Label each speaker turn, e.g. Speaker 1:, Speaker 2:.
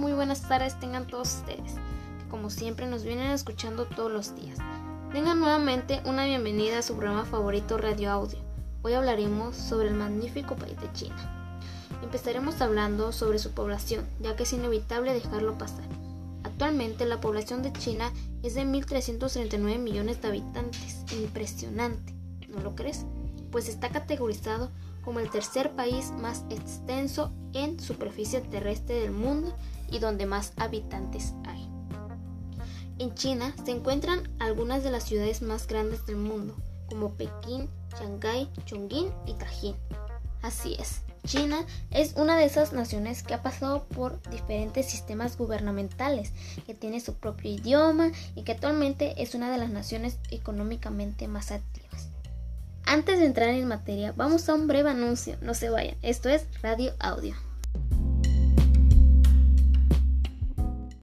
Speaker 1: buenas tardes tengan todos ustedes, que como siempre nos vienen escuchando todos los días. Tengan nuevamente una bienvenida a su programa favorito Radio Audio. Hoy hablaremos sobre el magnífico país de China. Empezaremos hablando sobre su población, ya que es inevitable dejarlo pasar. Actualmente la población de China es de 1.339 millones de habitantes. Impresionante, ¿no lo crees? Pues está categorizado como el tercer país más extenso en superficie terrestre del mundo y donde más habitantes hay. En China se encuentran algunas de las ciudades más grandes del mundo, como Pekín, Shanghái, Chongqing y Tajin. Así es, China es una de esas naciones que ha pasado por diferentes sistemas gubernamentales, que tiene su propio idioma y que actualmente es una de las naciones económicamente más activas. Antes de entrar en materia, vamos a un breve anuncio. No se vayan. Esto es Radio Audio.